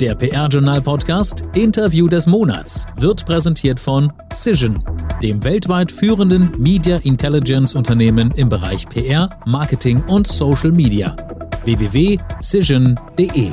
Der PR-Journal-Podcast Interview des Monats wird präsentiert von Cision, dem weltweit führenden Media Intelligence-Unternehmen im Bereich PR, Marketing und Social Media. www.cision.de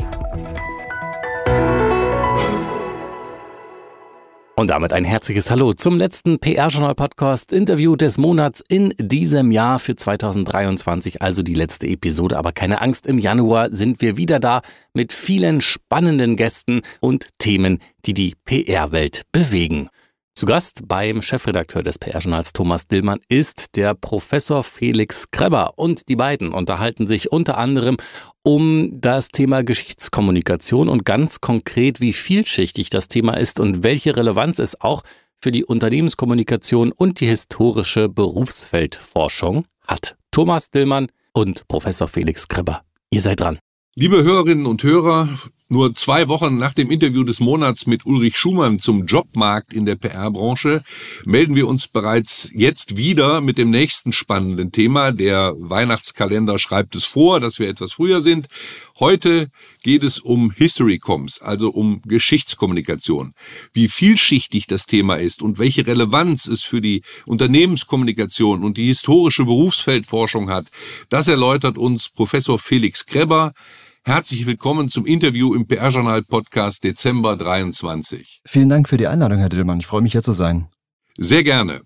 Und damit ein herzliches Hallo zum letzten PR-Journal-Podcast-Interview des Monats in diesem Jahr für 2023, also die letzte Episode. Aber keine Angst, im Januar sind wir wieder da mit vielen spannenden Gästen und Themen, die die PR-Welt bewegen. Zu Gast beim Chefredakteur des PR-Journals Thomas Dillmann ist der Professor Felix Kreber und die beiden unterhalten sich unter anderem um das Thema Geschichtskommunikation und ganz konkret, wie vielschichtig das Thema ist und welche Relevanz es auch für die Unternehmenskommunikation und die historische Berufsfeldforschung hat. Thomas Dillmann und Professor Felix Kreber, ihr seid dran. Liebe Hörerinnen und Hörer, nur zwei Wochen nach dem Interview des Monats mit Ulrich Schumann zum Jobmarkt in der PR-Branche melden wir uns bereits jetzt wieder mit dem nächsten spannenden Thema. Der Weihnachtskalender schreibt es vor, dass wir etwas früher sind. Heute geht es um History Comms, also um Geschichtskommunikation. Wie vielschichtig das Thema ist und welche Relevanz es für die Unternehmenskommunikation und die historische Berufsfeldforschung hat, das erläutert uns Professor Felix Kreber. Herzlich willkommen zum Interview im PR-Journal Podcast Dezember 23. Vielen Dank für die Einladung, Herr Dillmann. Ich freue mich, hier zu sein. Sehr gerne.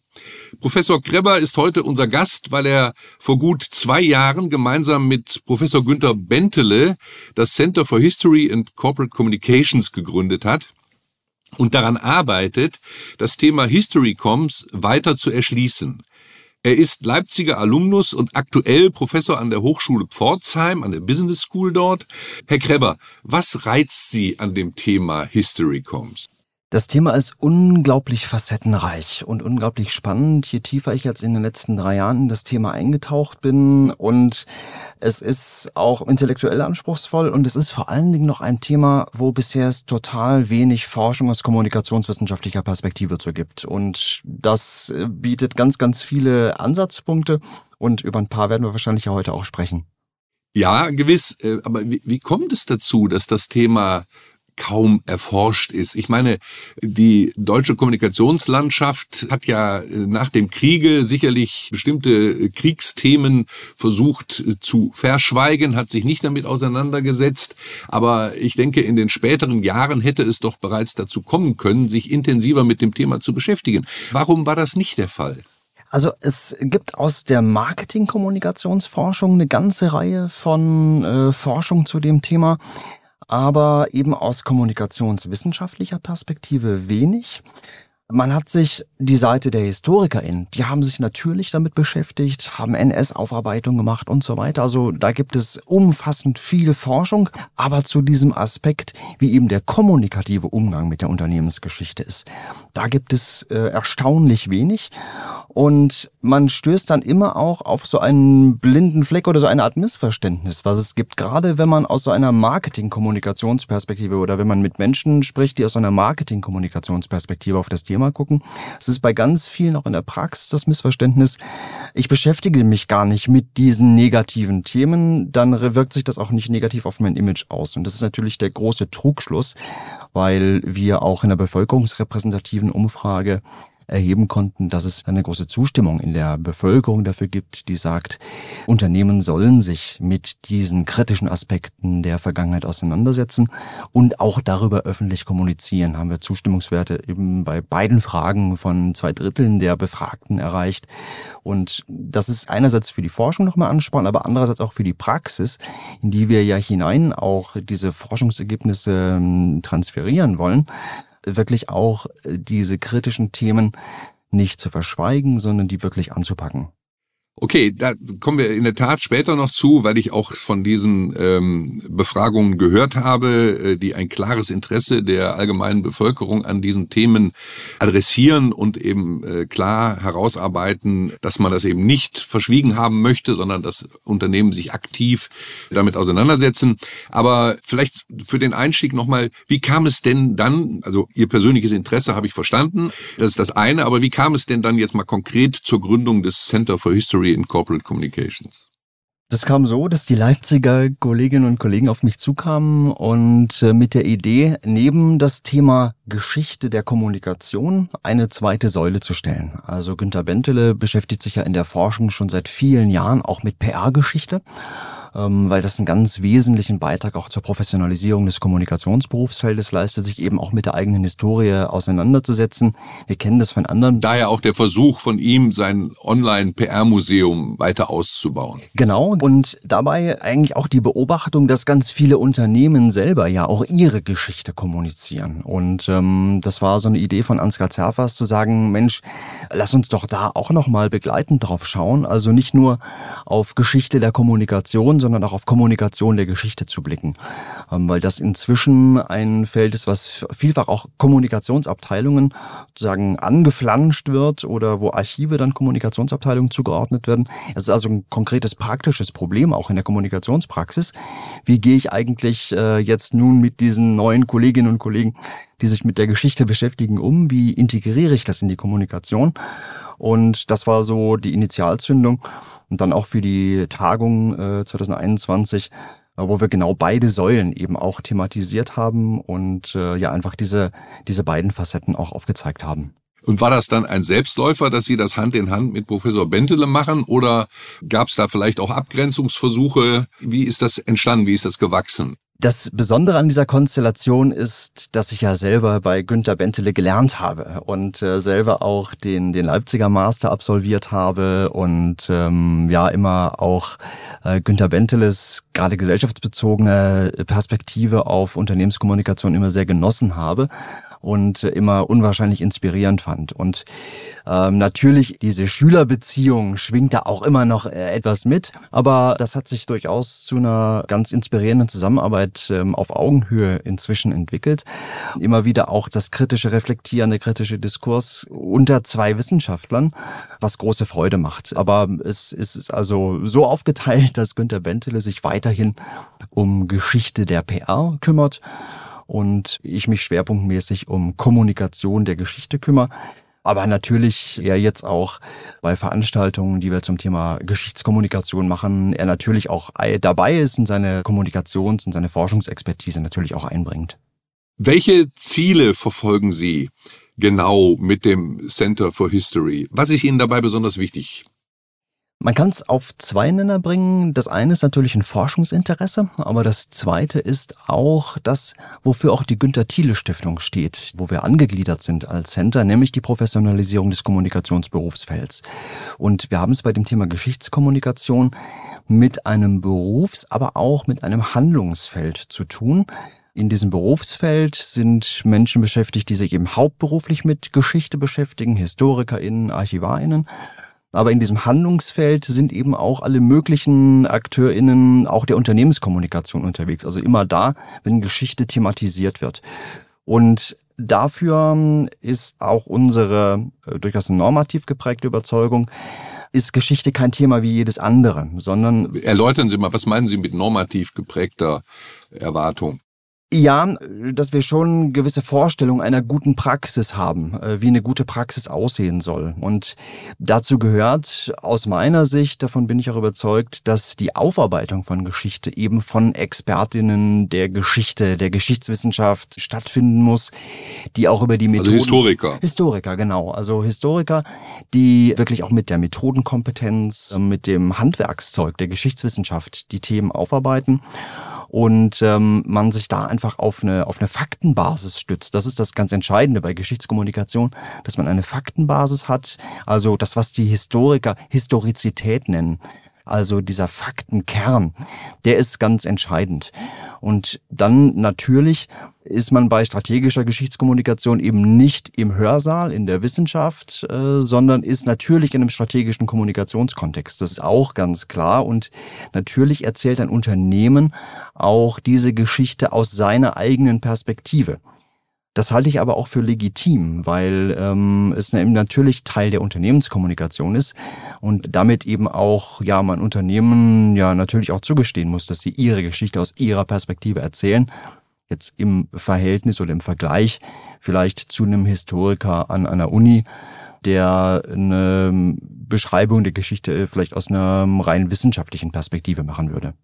Professor Kreber ist heute unser Gast, weil er vor gut zwei Jahren gemeinsam mit Professor Günther Bentele das Center for History and Corporate Communications gegründet hat und daran arbeitet, das Thema History Coms weiter zu erschließen. Er ist Leipziger Alumnus und aktuell Professor an der Hochschule Pforzheim, an der Business School dort. Herr Kreber, was reizt Sie an dem Thema History Coms? Das Thema ist unglaublich facettenreich und unglaublich spannend, je tiefer ich jetzt in den letzten drei Jahren in das Thema eingetaucht bin. Und es ist auch intellektuell anspruchsvoll und es ist vor allen Dingen noch ein Thema, wo bisher es total wenig Forschung aus kommunikationswissenschaftlicher Perspektive zu gibt. Und das äh, bietet ganz, ganz viele Ansatzpunkte und über ein paar werden wir wahrscheinlich ja heute auch sprechen. Ja, gewiss. Äh, aber wie, wie kommt es dazu, dass das Thema kaum erforscht ist. Ich meine, die deutsche Kommunikationslandschaft hat ja äh, nach dem Kriege sicherlich bestimmte äh, Kriegsthemen versucht äh, zu verschweigen, hat sich nicht damit auseinandergesetzt. Aber ich denke, in den späteren Jahren hätte es doch bereits dazu kommen können, sich intensiver mit dem Thema zu beschäftigen. Warum war das nicht der Fall? Also es gibt aus der Marketing-Kommunikationsforschung eine ganze Reihe von äh, Forschung zu dem Thema aber eben aus kommunikationswissenschaftlicher Perspektive wenig. Man hat sich die Seite der HistorikerInnen, die haben sich natürlich damit beschäftigt, haben NS-Aufarbeitung gemacht und so weiter. Also da gibt es umfassend viel Forschung, aber zu diesem Aspekt, wie eben der kommunikative Umgang mit der Unternehmensgeschichte ist, da gibt es äh, erstaunlich wenig. Und man stößt dann immer auch auf so einen blinden Fleck oder so eine Art Missverständnis, was es gibt, gerade wenn man aus so einer Marketing-Kommunikationsperspektive oder wenn man mit Menschen spricht, die aus so einer Marketing-Kommunikationsperspektive auf das Thema gucken. Es ist bei ganz vielen auch in der Praxis das Missverständnis, ich beschäftige mich gar nicht mit diesen negativen Themen, dann wirkt sich das auch nicht negativ auf mein Image aus. Und das ist natürlich der große Trugschluss, weil wir auch in der bevölkerungsrepräsentativen Umfrage erheben konnten, dass es eine große Zustimmung in der Bevölkerung dafür gibt, die sagt, Unternehmen sollen sich mit diesen kritischen Aspekten der Vergangenheit auseinandersetzen und auch darüber öffentlich kommunizieren. Haben wir Zustimmungswerte eben bei beiden Fragen von zwei Dritteln der Befragten erreicht. Und das ist einerseits für die Forschung nochmal Ansporn, aber andererseits auch für die Praxis, in die wir ja hinein auch diese Forschungsergebnisse ähm, transferieren wollen, wirklich auch äh, diese kritischen Themen nicht zu verschweigen, sondern die wirklich anzupacken. Okay, da kommen wir in der Tat später noch zu, weil ich auch von diesen ähm, Befragungen gehört habe, äh, die ein klares Interesse der allgemeinen Bevölkerung an diesen Themen adressieren und eben äh, klar herausarbeiten, dass man das eben nicht verschwiegen haben möchte, sondern dass Unternehmen sich aktiv damit auseinandersetzen. Aber vielleicht für den Einstieg nochmal, wie kam es denn dann, also Ihr persönliches Interesse habe ich verstanden, das ist das eine, aber wie kam es denn dann jetzt mal konkret zur Gründung des Center for History in Corporate Communications? Das kam so, dass die Leipziger Kolleginnen und Kollegen auf mich zukamen und äh, mit der Idee, neben das Thema Geschichte der Kommunikation eine zweite Säule zu stellen. Also Günter Bentele beschäftigt sich ja in der Forschung schon seit vielen Jahren auch mit PR-Geschichte ähm, weil das einen ganz wesentlichen Beitrag auch zur Professionalisierung des Kommunikationsberufsfeldes leistet, sich eben auch mit der eigenen Historie auseinanderzusetzen. Wir kennen das von anderen. Daher auch der Versuch von ihm, sein Online-PR-Museum weiter auszubauen. Genau, und dabei eigentlich auch die Beobachtung, dass ganz viele Unternehmen selber ja auch ihre Geschichte kommunizieren. Und ähm, das war so eine Idee von Ansgar Zerfers zu sagen, Mensch, lass uns doch da auch nochmal begleitend drauf schauen. Also nicht nur auf Geschichte der Kommunikation, sondern auch auf Kommunikation der Geschichte zu blicken. Ähm, weil das inzwischen ein Feld ist, was vielfach auch Kommunikationsabteilungen sozusagen angeflanscht wird oder wo Archive dann Kommunikationsabteilungen zugeordnet werden. Es ist also ein konkretes praktisches Problem auch in der Kommunikationspraxis. Wie gehe ich eigentlich äh, jetzt nun mit diesen neuen Kolleginnen und Kollegen, die sich mit der Geschichte beschäftigen, um? Wie integriere ich das in die Kommunikation? Und das war so die Initialzündung und dann auch für die Tagung äh, 2021 äh, wo wir genau beide Säulen eben auch thematisiert haben und äh, ja einfach diese, diese beiden Facetten auch aufgezeigt haben. Und war das dann ein Selbstläufer, dass Sie das Hand in Hand mit Professor Bentele machen oder gab es da vielleicht auch Abgrenzungsversuche? Wie ist das entstanden? Wie ist das gewachsen? Das Besondere an dieser Konstellation ist, dass ich ja selber bei Günter Bentele gelernt habe und äh, selber auch den, den Leipziger Master absolviert habe und ähm, ja immer auch äh, Günter Benteles gerade gesellschaftsbezogene Perspektive auf Unternehmenskommunikation immer sehr genossen habe und immer unwahrscheinlich inspirierend fand. Und ähm, natürlich, diese Schülerbeziehung schwingt da auch immer noch äh, etwas mit, aber das hat sich durchaus zu einer ganz inspirierenden Zusammenarbeit ähm, auf Augenhöhe inzwischen entwickelt. Immer wieder auch das kritische Reflektieren, der kritische Diskurs unter zwei Wissenschaftlern, was große Freude macht. Aber es ist also so aufgeteilt, dass Günter Bentele sich weiterhin um Geschichte der PR kümmert und ich mich schwerpunktmäßig um Kommunikation der Geschichte kümmere. Aber natürlich er jetzt auch bei Veranstaltungen, die wir zum Thema Geschichtskommunikation machen, er natürlich auch dabei ist und seine Kommunikations- und seine Forschungsexpertise natürlich auch einbringt. Welche Ziele verfolgen Sie genau mit dem Center for History? Was ist Ihnen dabei besonders wichtig? Man kann es auf zwei Nenner bringen. Das eine ist natürlich ein Forschungsinteresse, aber das zweite ist auch das, wofür auch die Günter Thiele Stiftung steht, wo wir angegliedert sind als Center, nämlich die Professionalisierung des Kommunikationsberufsfelds. Und wir haben es bei dem Thema Geschichtskommunikation mit einem Berufs-, aber auch mit einem Handlungsfeld zu tun. In diesem Berufsfeld sind Menschen beschäftigt, die sich eben hauptberuflich mit Geschichte beschäftigen, HistorikerInnen, ArchivarInnen aber in diesem Handlungsfeld sind eben auch alle möglichen AkteurInnen auch der Unternehmenskommunikation unterwegs. Also immer da, wenn Geschichte thematisiert wird. Und dafür ist auch unsere äh, durchaus normativ geprägte Überzeugung, ist Geschichte kein Thema wie jedes andere, sondern. Erläutern Sie mal, was meinen Sie mit normativ geprägter Erwartung? Ja, dass wir schon gewisse Vorstellungen einer guten Praxis haben, äh, wie eine gute Praxis aussehen soll. Und dazu gehört aus meiner Sicht, davon bin ich auch überzeugt, dass die Aufarbeitung von Geschichte eben von Expertinnen der Geschichte, der Geschichtswissenschaft stattfinden muss, die auch über die Methoden... Also Historiker. Historiker, genau. Also Historiker, die wirklich auch mit der Methodenkompetenz, mit dem Handwerkszeug der Geschichtswissenschaft die Themen aufarbeiten und ähm, man sich da einfach auf eine, auf eine Faktenbasis stützt. Das ist das ganz Entscheidende bei Geschichtskommunikation, dass man eine Faktenbasis hat, also das, was die Historiker Historizität nennen. Also dieser Faktenkern, der ist ganz entscheidend. Und dann natürlich ist man bei strategischer Geschichtskommunikation eben nicht im Hörsaal in der Wissenschaft, äh, sondern ist natürlich in einem strategischen Kommunikationskontext. Das ist auch ganz klar. Und natürlich erzählt ein Unternehmen auch diese Geschichte aus seiner eigenen Perspektive. Das halte ich aber auch für legitim, weil ähm, es eben natürlich Teil der Unternehmenskommunikation ist und damit eben auch ja mein Unternehmen ja natürlich auch zugestehen muss, dass sie ihre Geschichte aus ihrer Perspektive erzählen. Jetzt im Verhältnis oder im Vergleich vielleicht zu einem Historiker an einer Uni, der eine Beschreibung der Geschichte vielleicht aus einer rein wissenschaftlichen Perspektive machen würde.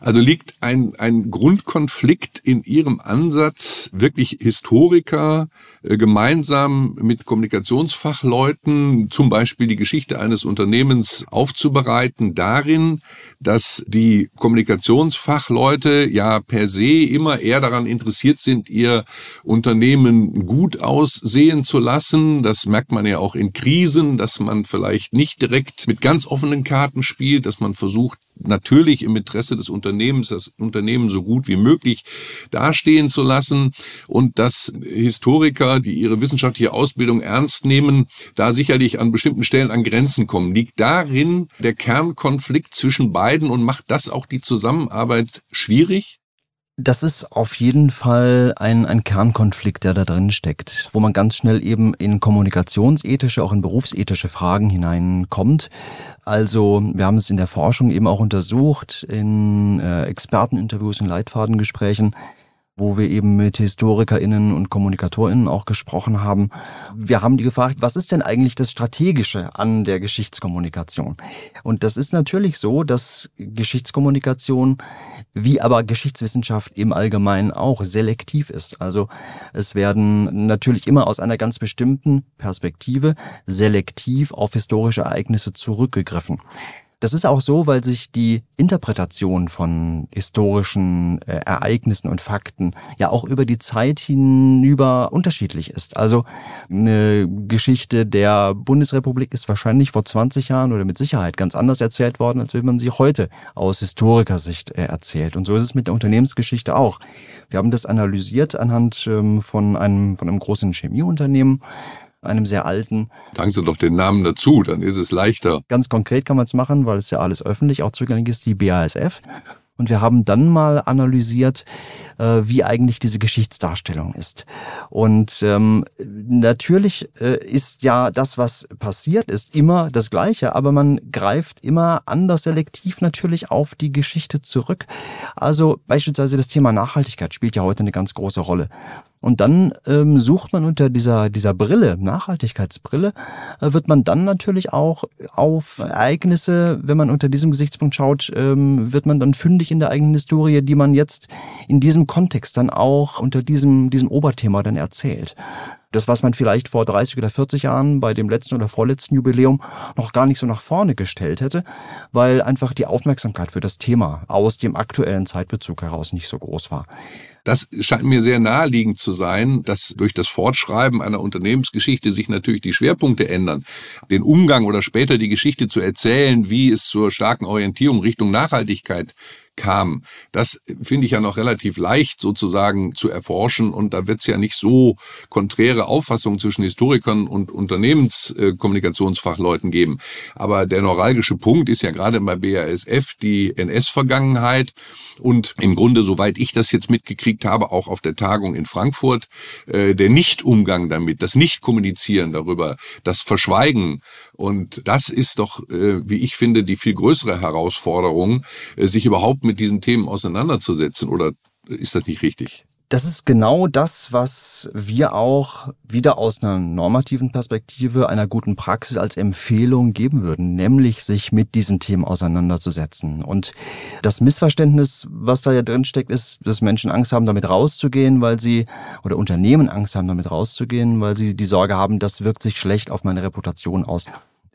Also liegt ein, ein Grundkonflikt in Ihrem Ansatz, wirklich Historiker äh, gemeinsam mit Kommunikationsfachleuten zum Beispiel die Geschichte eines Unternehmens aufzubereiten, darin, dass die Kommunikationsfachleute ja per se immer eher daran interessiert sind, ihr Unternehmen gut aussehen zu lassen. Das merkt man ja auch in Krisen, dass man vielleicht nicht direkt mit ganz offenen Karten spielt, dass man versucht, natürlich im Interesse des Unternehmens, das Unternehmen so gut wie möglich dastehen zu lassen und dass Historiker, die ihre wissenschaftliche Ausbildung ernst nehmen, da sicherlich an bestimmten Stellen an Grenzen kommen. Liegt darin der Kernkonflikt zwischen beiden und macht das auch die Zusammenarbeit schwierig? Das ist auf jeden Fall ein, ein Kernkonflikt, der da drin steckt, wo man ganz schnell eben in kommunikationsethische, auch in berufsethische Fragen hineinkommt. Also wir haben es in der Forschung eben auch untersucht, in äh, Experteninterviews, in Leitfadengesprächen wo wir eben mit HistorikerInnen und KommunikatorInnen auch gesprochen haben. Wir haben die gefragt, was ist denn eigentlich das Strategische an der Geschichtskommunikation? Und das ist natürlich so, dass Geschichtskommunikation wie aber Geschichtswissenschaft im Allgemeinen auch selektiv ist. Also es werden natürlich immer aus einer ganz bestimmten Perspektive selektiv auf historische Ereignisse zurückgegriffen. Das ist auch so, weil sich die Interpretation von historischen äh, Ereignissen und Fakten ja auch über die Zeit hinüber unterschiedlich ist. Also eine Geschichte der Bundesrepublik ist wahrscheinlich vor 20 Jahren oder mit Sicherheit ganz anders erzählt worden, als wenn man sie heute aus Historikersicht äh, erzählt. Und so ist es mit der Unternehmensgeschichte auch. Wir haben das analysiert anhand ähm, von einem, von einem großen Chemieunternehmen einem sehr alten. Sagen Sie doch den Namen dazu, dann ist es leichter. Ganz konkret kann man es machen, weil es ja alles öffentlich auch zugänglich ist, die BASF. Und wir haben dann mal analysiert, äh, wie eigentlich diese Geschichtsdarstellung ist. Und ähm, natürlich äh, ist ja das, was passiert ist, immer das Gleiche, aber man greift immer anders selektiv natürlich auf die Geschichte zurück. Also beispielsweise das Thema Nachhaltigkeit spielt ja heute eine ganz große Rolle. Und dann ähm, sucht man unter dieser, dieser Brille, Nachhaltigkeitsbrille, äh, wird man dann natürlich auch auf Ereignisse, wenn man unter diesem Gesichtspunkt schaut, ähm, wird man dann fündig in der eigenen Historie, die man jetzt in diesem Kontext dann auch unter diesem, diesem Oberthema dann erzählt. Das, was man vielleicht vor 30 oder 40 Jahren bei dem letzten oder vorletzten Jubiläum noch gar nicht so nach vorne gestellt hätte, weil einfach die Aufmerksamkeit für das Thema aus dem aktuellen Zeitbezug heraus nicht so groß war. Das scheint mir sehr naheliegend zu sein, dass durch das Fortschreiben einer Unternehmensgeschichte sich natürlich die Schwerpunkte ändern. Den Umgang oder später die Geschichte zu erzählen, wie es zur starken Orientierung Richtung Nachhaltigkeit kam. Das finde ich ja noch relativ leicht sozusagen zu erforschen und da wird es ja nicht so konträre Auffassungen zwischen Historikern und Unternehmenskommunikationsfachleuten geben. Aber der neuralgische Punkt ist ja gerade bei BASF die NS-Vergangenheit und im Grunde, soweit ich das jetzt mitgekriegt habe, auch auf der Tagung in Frankfurt, äh, der Nichtumgang damit, das Nicht-Kommunizieren darüber, das Verschweigen. Und das ist doch, äh, wie ich finde, die viel größere Herausforderung, äh, sich überhaupt mit diesen Themen auseinanderzusetzen. Oder ist das nicht richtig? Das ist genau das, was wir auch wieder aus einer normativen Perspektive einer guten Praxis als Empfehlung geben würden, nämlich sich mit diesen Themen auseinanderzusetzen. Und das Missverständnis, was da ja drin steckt, ist, dass Menschen Angst haben, damit rauszugehen, weil sie, oder Unternehmen Angst haben, damit rauszugehen, weil sie die Sorge haben, das wirkt sich schlecht auf meine Reputation aus.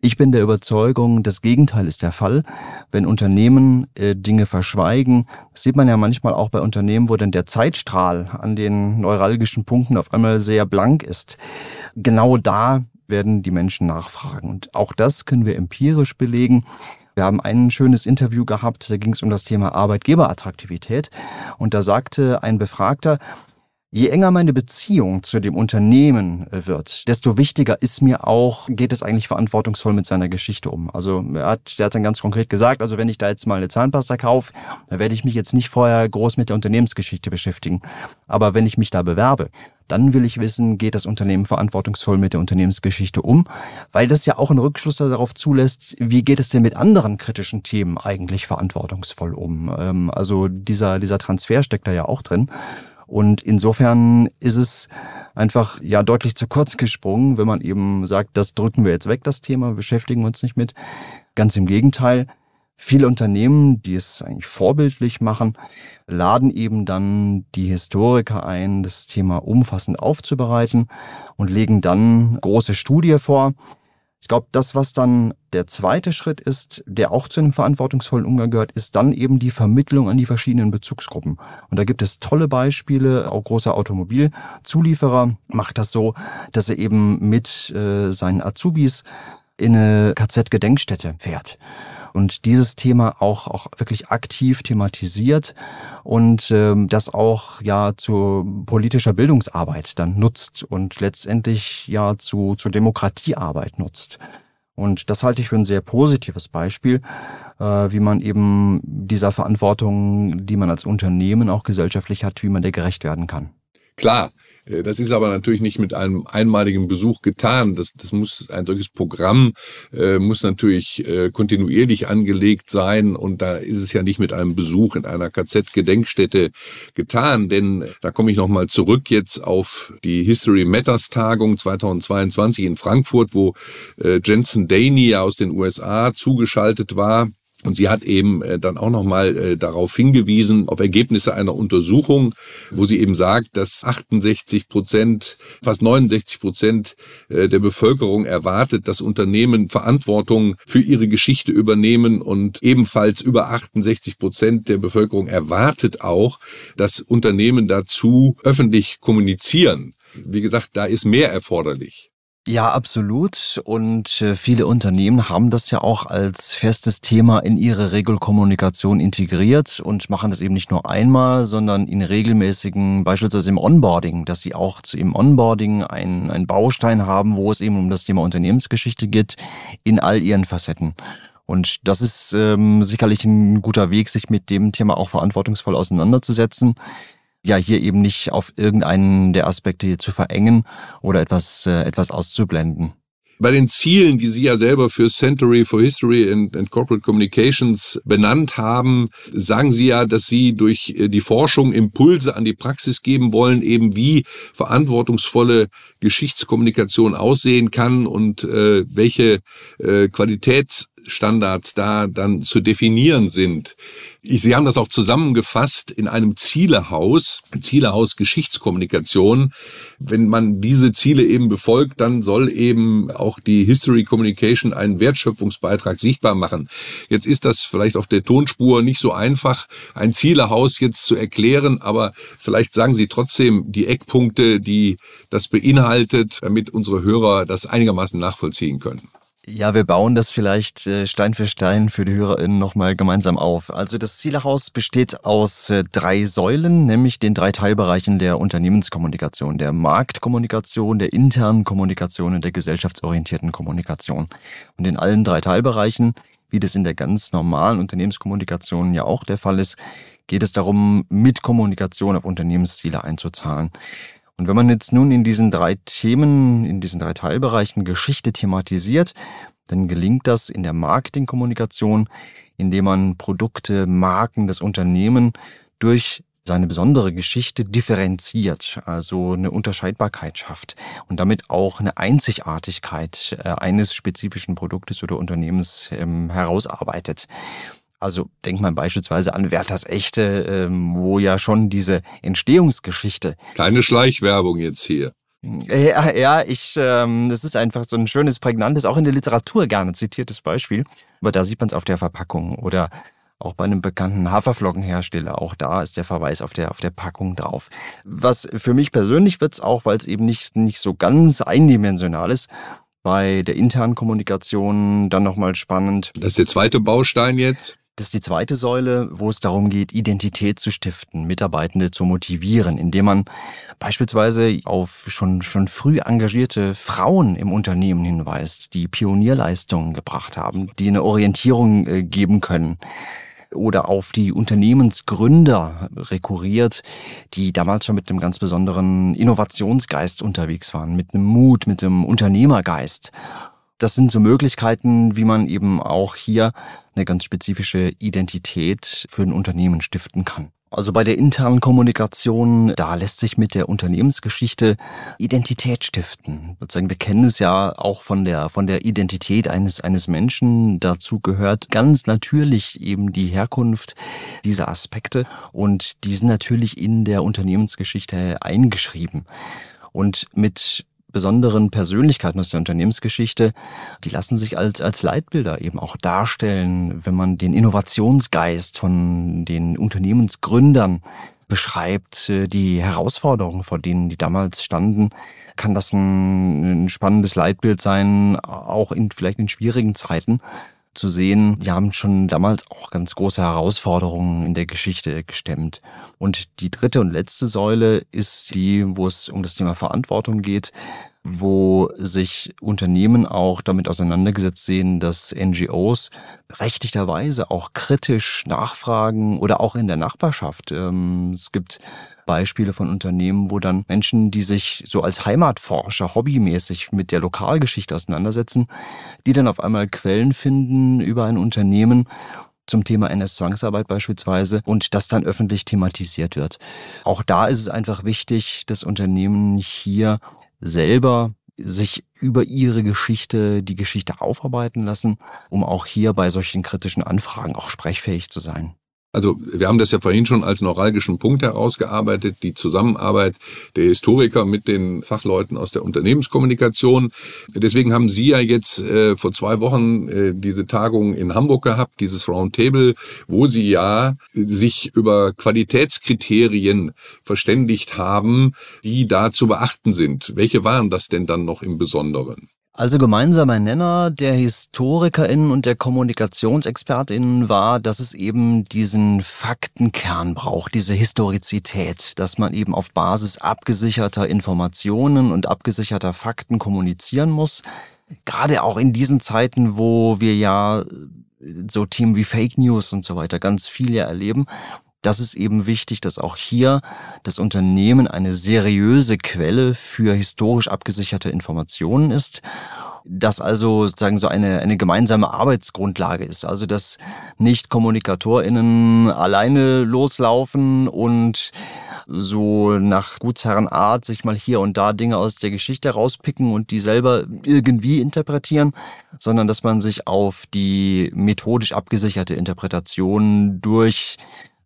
Ich bin der Überzeugung, das Gegenteil ist der Fall. Wenn Unternehmen äh, Dinge verschweigen, das sieht man ja manchmal auch bei Unternehmen, wo dann der Zeitstrahl an den neuralgischen Punkten auf einmal sehr blank ist. Genau da werden die Menschen nachfragen. Und auch das können wir empirisch belegen. Wir haben ein schönes Interview gehabt, da ging es um das Thema Arbeitgeberattraktivität. Und da sagte ein Befragter, Je enger meine Beziehung zu dem Unternehmen äh, wird, desto wichtiger ist mir auch, geht es eigentlich verantwortungsvoll mit seiner Geschichte um. Also er hat, der hat dann ganz konkret gesagt, also wenn ich da jetzt mal eine Zahnpasta kaufe, dann werde ich mich jetzt nicht vorher groß mit der Unternehmensgeschichte beschäftigen. Aber wenn ich mich da bewerbe, dann will ich wissen, geht das Unternehmen verantwortungsvoll mit der Unternehmensgeschichte um, weil das ja auch einen Rückschluss darauf zulässt, wie geht es denn mit anderen kritischen Themen eigentlich verantwortungsvoll um. Ähm, also dieser, dieser Transfer steckt da ja auch drin. Und insofern ist es einfach ja deutlich zu kurz gesprungen, wenn man eben sagt, das drücken wir jetzt weg, das Thema, beschäftigen wir uns nicht mit. Ganz im Gegenteil. Viele Unternehmen, die es eigentlich vorbildlich machen, laden eben dann die Historiker ein, das Thema umfassend aufzubereiten und legen dann große Studie vor. Ich glaube, das, was dann der zweite Schritt ist, der auch zu einem verantwortungsvollen Umgang gehört, ist dann eben die Vermittlung an die verschiedenen Bezugsgruppen. Und da gibt es tolle Beispiele, auch großer Automobilzulieferer macht das so, dass er eben mit äh, seinen Azubis in eine KZ-Gedenkstätte fährt und dieses Thema auch, auch wirklich aktiv thematisiert und ähm, das auch ja zu politischer Bildungsarbeit dann nutzt und letztendlich ja zu, zu Demokratiearbeit nutzt. Und das halte ich für ein sehr positives Beispiel, äh, wie man eben dieser Verantwortung, die man als Unternehmen auch gesellschaftlich hat, wie man der gerecht werden kann. Klar, das ist aber natürlich nicht mit einem einmaligen Besuch getan. Das, das muss ein solches Programm äh, muss natürlich äh, kontinuierlich angelegt sein. Und da ist es ja nicht mit einem Besuch in einer KZ-Gedenkstätte getan, denn da komme ich nochmal zurück jetzt auf die History Matters Tagung 2022 in Frankfurt, wo äh, Jensen Daney aus den USA zugeschaltet war und sie hat eben äh, dann auch nochmal äh, darauf hingewiesen, auf Ergebnisse einer Untersuchung, wo sie eben sagt, dass 68 Prozent, fast 69 Prozent äh, der Bevölkerung erwartet, dass Unternehmen Verantwortung für ihre Geschichte übernehmen und ebenfalls über 68 Prozent der Bevölkerung erwartet auch, dass Unternehmen dazu öffentlich kommunizieren. Wie gesagt, da ist mehr erforderlich. Ja, absolut. Und äh, viele Unternehmen haben das ja auch als festes Thema in ihre Regelkommunikation integriert und machen das eben nicht nur einmal, sondern in regelmäßigen, beispielsweise im Onboarding, dass sie auch zu ihrem Onboarding einen, einen Baustein haben, wo es eben um das Thema Unternehmensgeschichte geht, in all ihren Facetten. Und das ist ähm, sicherlich ein guter Weg, sich mit dem Thema auch verantwortungsvoll auseinanderzusetzen ja hier eben nicht auf irgendeinen der Aspekte zu verengen oder etwas, äh, etwas auszublenden. Bei den Zielen, die Sie ja selber für Century for History and, and, Corporate Communications benannt haben, sagen Sie ja, dass Sie durch äh, die Forschung Impulse an die Praxis geben wollen, eben wie verantwortungsvolle Geschichtskommunikation aussehen kann und äh, welche äh, Qualitäts Standards da dann zu definieren sind. Sie haben das auch zusammengefasst in einem Zielehaus, Zielehaus Geschichtskommunikation. Wenn man diese Ziele eben befolgt, dann soll eben auch die History Communication einen Wertschöpfungsbeitrag sichtbar machen. Jetzt ist das vielleicht auf der Tonspur nicht so einfach, ein Zielehaus jetzt zu erklären, aber vielleicht sagen Sie trotzdem die Eckpunkte, die das beinhaltet, damit unsere Hörer das einigermaßen nachvollziehen können. Ja, wir bauen das vielleicht äh, Stein für Stein für die HörerInnen nochmal gemeinsam auf. Also das Zielehaus besteht aus äh, drei Säulen, nämlich den drei Teilbereichen der Unternehmenskommunikation, der Marktkommunikation, der internen Kommunikation und der gesellschaftsorientierten Kommunikation. Und in allen drei Teilbereichen, wie das in der ganz normalen Unternehmenskommunikation ja auch der Fall ist, geht es darum, mit Kommunikation auf Unternehmensziele einzuzahlen. Und wenn man jetzt nun in diesen drei Themen, in diesen drei Teilbereichen Geschichte thematisiert, dann gelingt das in der Marketingkommunikation, indem man Produkte, Marken, das Unternehmen durch seine besondere Geschichte differenziert, also eine Unterscheidbarkeit schafft und damit auch eine Einzigartigkeit äh, eines spezifischen Produktes oder Unternehmens ähm, herausarbeitet. Also denkt man beispielsweise an Werthers Echte, ähm, wo ja schon diese Entstehungsgeschichte. Keine Schleichwerbung jetzt hier. Ja, ja, ich, ähm, das ist einfach so ein schönes, prägnantes, auch in der Literatur gerne zitiertes Beispiel. Aber da sieht man es auf der Verpackung oder auch bei einem bekannten Haferflockenhersteller. Auch da ist der Verweis auf der, auf der Packung drauf. Was für mich persönlich wird's auch, weil es eben nicht, nicht so ganz eindimensional ist, bei der internen Kommunikation dann nochmal spannend. Das ist der zweite Baustein jetzt. Das ist die zweite Säule, wo es darum geht, Identität zu stiften, Mitarbeitende zu motivieren, indem man beispielsweise auf schon, schon früh engagierte Frauen im Unternehmen hinweist, die Pionierleistungen gebracht haben, die eine Orientierung äh, geben können oder auf die Unternehmensgründer rekurriert, die damals schon mit einem ganz besonderen Innovationsgeist unterwegs waren, mit einem Mut, mit einem Unternehmergeist. Das sind so Möglichkeiten, wie man eben auch hier eine ganz spezifische Identität für ein Unternehmen stiften kann. Also bei der internen Kommunikation, da lässt sich mit der Unternehmensgeschichte Identität stiften. Sozusagen, wir kennen es ja auch von der, von der Identität eines, eines Menschen. Dazu gehört ganz natürlich eben die Herkunft dieser Aspekte und die sind natürlich in der Unternehmensgeschichte eingeschrieben. Und mit besonderen Persönlichkeiten aus der Unternehmensgeschichte, die lassen sich als, als Leitbilder eben auch darstellen, wenn man den Innovationsgeist von den Unternehmensgründern beschreibt, äh, die Herausforderungen, vor denen die damals standen, kann das ein, ein spannendes Leitbild sein, auch in, vielleicht in schwierigen Zeiten zu sehen, die haben schon damals auch ganz große Herausforderungen in der Geschichte gestemmt. Und die dritte und letzte Säule ist die, wo es um das Thema Verantwortung geht, wo sich Unternehmen auch damit auseinandergesetzt sehen, dass NGOs berechtigterweise auch kritisch nachfragen oder auch in der Nachbarschaft. Ähm, es gibt Beispiele von Unternehmen, wo dann Menschen, die sich so als Heimatforscher hobbymäßig mit der Lokalgeschichte auseinandersetzen, die dann auf einmal Quellen finden über ein Unternehmen zum Thema NS-Zwangsarbeit beispielsweise und das dann öffentlich thematisiert wird. Auch da ist es einfach wichtig, dass Unternehmen hier selber sich über ihre Geschichte die Geschichte aufarbeiten lassen, um auch hier bei solchen kritischen Anfragen auch sprechfähig zu sein. Also wir haben das ja vorhin schon als neuralgischen Punkt herausgearbeitet, die Zusammenarbeit der Historiker mit den Fachleuten aus der Unternehmenskommunikation. Deswegen haben Sie ja jetzt äh, vor zwei Wochen äh, diese Tagung in Hamburg gehabt, dieses Roundtable, wo Sie ja sich über Qualitätskriterien verständigt haben, die da zu beachten sind. Welche waren das denn dann noch im Besonderen? Also gemeinsamer Nenner der HistorikerInnen und der KommunikationsexpertInnen war, dass es eben diesen Faktenkern braucht, diese Historizität, dass man eben auf Basis abgesicherter Informationen und abgesicherter Fakten kommunizieren muss. Gerade auch in diesen Zeiten, wo wir ja so Themen wie Fake News und so weiter ganz viel ja erleben das ist eben wichtig, dass auch hier das Unternehmen eine seriöse Quelle für historisch abgesicherte Informationen ist dass also sozusagen so eine, eine gemeinsame Arbeitsgrundlage ist. Also dass nicht KommunikatorInnen alleine loslaufen und so nach Gutsherrenart sich mal hier und da Dinge aus der Geschichte rauspicken und die selber irgendwie interpretieren, sondern dass man sich auf die methodisch abgesicherte Interpretation durch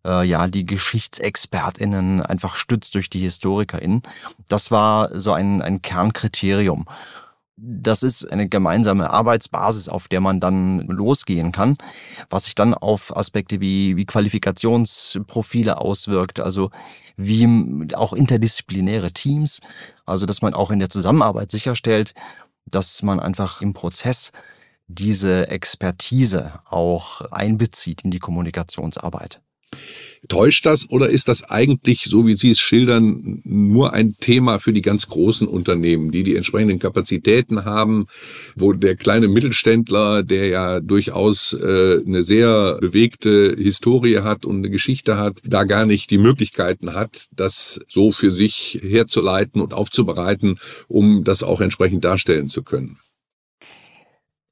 äh, ja die GeschichtsexpertInnen einfach stützt durch die HistorikerInnen. Das war so ein, ein Kernkriterium. Das ist eine gemeinsame Arbeitsbasis, auf der man dann losgehen kann, was sich dann auf Aspekte wie, wie Qualifikationsprofile auswirkt, also wie auch interdisziplinäre Teams, also dass man auch in der Zusammenarbeit sicherstellt, dass man einfach im Prozess diese Expertise auch einbezieht in die Kommunikationsarbeit. Täuscht das oder ist das eigentlich, so wie Sie es schildern, nur ein Thema für die ganz großen Unternehmen, die die entsprechenden Kapazitäten haben, wo der kleine Mittelständler, der ja durchaus äh, eine sehr bewegte Historie hat und eine Geschichte hat, da gar nicht die Möglichkeiten hat, das so für sich herzuleiten und aufzubereiten, um das auch entsprechend darstellen zu können?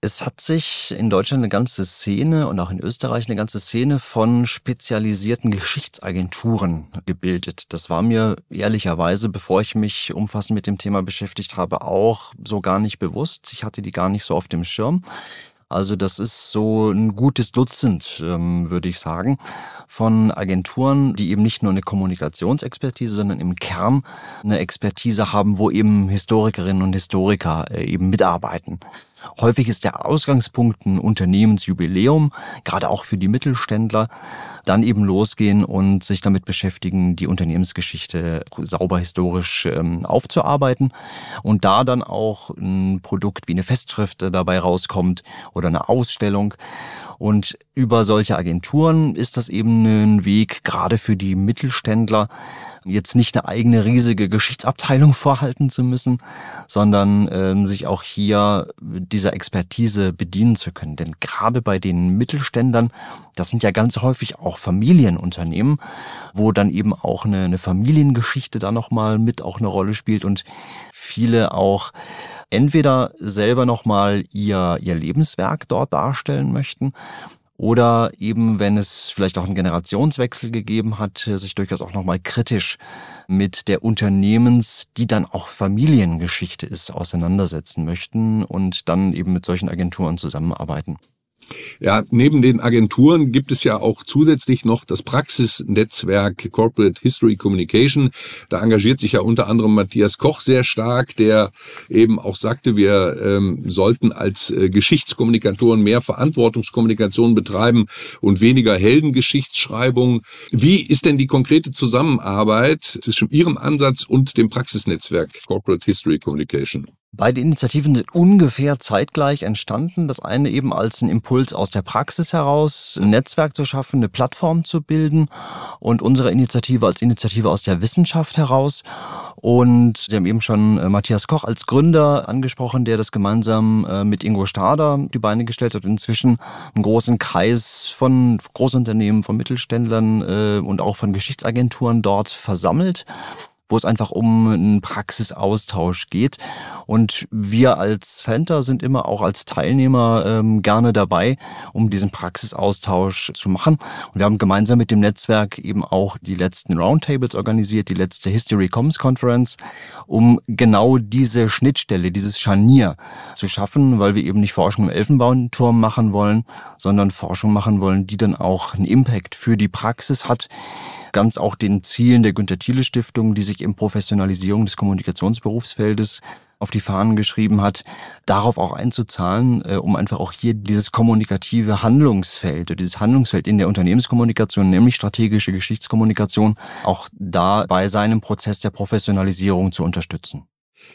Es hat sich in Deutschland eine ganze Szene und auch in Österreich eine ganze Szene von spezialisierten Geschichtsagenturen gebildet. Das war mir ehrlicherweise, bevor ich mich umfassend mit dem Thema beschäftigt habe, auch so gar nicht bewusst. Ich hatte die gar nicht so auf dem Schirm. Also das ist so ein gutes Dutzend, ähm, würde ich sagen, von Agenturen, die eben nicht nur eine Kommunikationsexpertise, sondern im Kern eine Expertise haben, wo eben Historikerinnen und Historiker äh, eben mitarbeiten. Häufig ist der Ausgangspunkt ein Unternehmensjubiläum, gerade auch für die Mittelständler, dann eben losgehen und sich damit beschäftigen, die Unternehmensgeschichte sauber historisch ähm, aufzuarbeiten und da dann auch ein Produkt wie eine Festschrift dabei rauskommt oder eine Ausstellung. Und über solche Agenturen ist das eben ein Weg, gerade für die Mittelständler, jetzt nicht eine eigene riesige Geschichtsabteilung vorhalten zu müssen, sondern ähm, sich auch hier dieser Expertise bedienen zu können. Denn gerade bei den Mittelständern, das sind ja ganz häufig auch Familienunternehmen, wo dann eben auch eine, eine Familiengeschichte da nochmal mit auch eine Rolle spielt und viele auch entweder selber nochmal ihr, ihr Lebenswerk dort darstellen möchten oder eben, wenn es vielleicht auch einen Generationswechsel gegeben hat, sich durchaus auch nochmal kritisch mit der Unternehmens, die dann auch Familiengeschichte ist, auseinandersetzen möchten und dann eben mit solchen Agenturen zusammenarbeiten. Ja, neben den Agenturen gibt es ja auch zusätzlich noch das Praxisnetzwerk Corporate History Communication. Da engagiert sich ja unter anderem Matthias Koch sehr stark, der eben auch sagte, wir ähm, sollten als äh, Geschichtskommunikatoren mehr Verantwortungskommunikation betreiben und weniger Heldengeschichtsschreibung. Wie ist denn die konkrete Zusammenarbeit zwischen Ihrem Ansatz und dem Praxisnetzwerk Corporate History Communication? Beide Initiativen sind ungefähr zeitgleich entstanden. Das eine eben als ein Impuls aus der Praxis heraus, ein Netzwerk zu schaffen, eine Plattform zu bilden und unsere Initiative als Initiative aus der Wissenschaft heraus. Und Sie haben eben schon äh, Matthias Koch als Gründer angesprochen, der das gemeinsam äh, mit Ingo Stader die Beine gestellt hat. Inzwischen einen großen Kreis von Großunternehmen, von Mittelständlern äh, und auch von Geschichtsagenturen dort versammelt wo es einfach um einen Praxisaustausch geht. Und wir als Center sind immer auch als Teilnehmer ähm, gerne dabei, um diesen Praxisaustausch zu machen. Und wir haben gemeinsam mit dem Netzwerk eben auch die letzten Roundtables organisiert, die letzte History Coms Conference, um genau diese Schnittstelle, dieses Scharnier zu schaffen, weil wir eben nicht Forschung im Elfenbeinturm machen wollen, sondern Forschung machen wollen, die dann auch einen Impact für die Praxis hat ganz auch den Zielen der Günter Thiele Stiftung, die sich im Professionalisierung des Kommunikationsberufsfeldes auf die Fahnen geschrieben hat, darauf auch einzuzahlen, äh, um einfach auch hier dieses kommunikative Handlungsfeld, dieses Handlungsfeld in der Unternehmenskommunikation, nämlich strategische Geschichtskommunikation, auch da bei seinem Prozess der Professionalisierung zu unterstützen.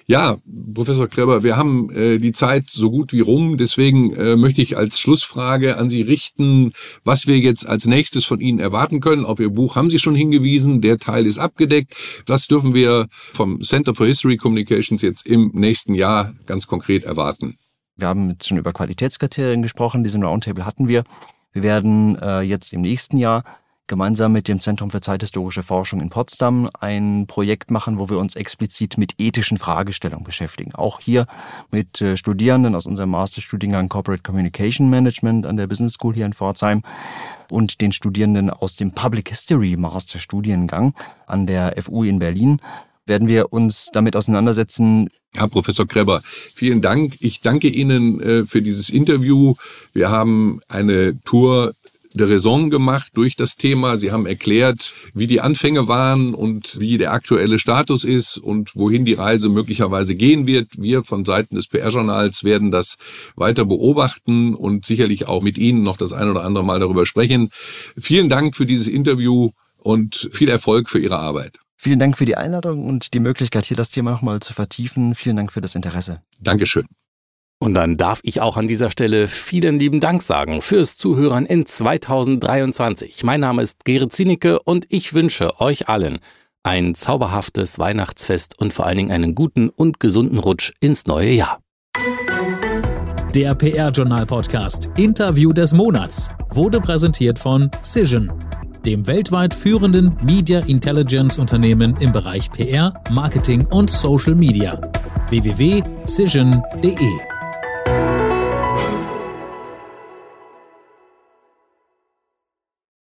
Ja, Professor Kreber, wir haben äh, die Zeit so gut wie rum. Deswegen äh, möchte ich als Schlussfrage an Sie richten, was wir jetzt als nächstes von Ihnen erwarten können. Auf Ihr Buch haben Sie schon hingewiesen. Der Teil ist abgedeckt. Was dürfen wir vom Center for History Communications jetzt im nächsten Jahr ganz konkret erwarten? Wir haben jetzt schon über Qualitätskriterien gesprochen. Diesen Roundtable hatten wir. Wir werden äh, jetzt im nächsten Jahr gemeinsam mit dem Zentrum für zeithistorische Forschung in Potsdam ein Projekt machen, wo wir uns explizit mit ethischen Fragestellungen beschäftigen. Auch hier mit äh, Studierenden aus unserem Masterstudiengang Corporate Communication Management an der Business School hier in Pforzheim und den Studierenden aus dem Public History Masterstudiengang an der FU in Berlin werden wir uns damit auseinandersetzen. Herr Professor Kreber, vielen Dank. Ich danke Ihnen äh, für dieses Interview. Wir haben eine Tour de Raison gemacht durch das Thema. Sie haben erklärt, wie die Anfänge waren und wie der aktuelle Status ist und wohin die Reise möglicherweise gehen wird. Wir von Seiten des PR-Journals werden das weiter beobachten und sicherlich auch mit Ihnen noch das ein oder andere Mal darüber sprechen. Vielen Dank für dieses Interview und viel Erfolg für Ihre Arbeit. Vielen Dank für die Einladung und die Möglichkeit, hier das Thema nochmal zu vertiefen. Vielen Dank für das Interesse. Dankeschön. Und dann darf ich auch an dieser Stelle vielen lieben Dank sagen fürs Zuhören in 2023. Mein Name ist Gerrit Zienicke und ich wünsche euch allen ein zauberhaftes Weihnachtsfest und vor allen Dingen einen guten und gesunden Rutsch ins neue Jahr. Der PR-Journal-Podcast Interview des Monats wurde präsentiert von Cision, dem weltweit führenden Media Intelligence Unternehmen im Bereich PR, Marketing und Social Media. www.cision.de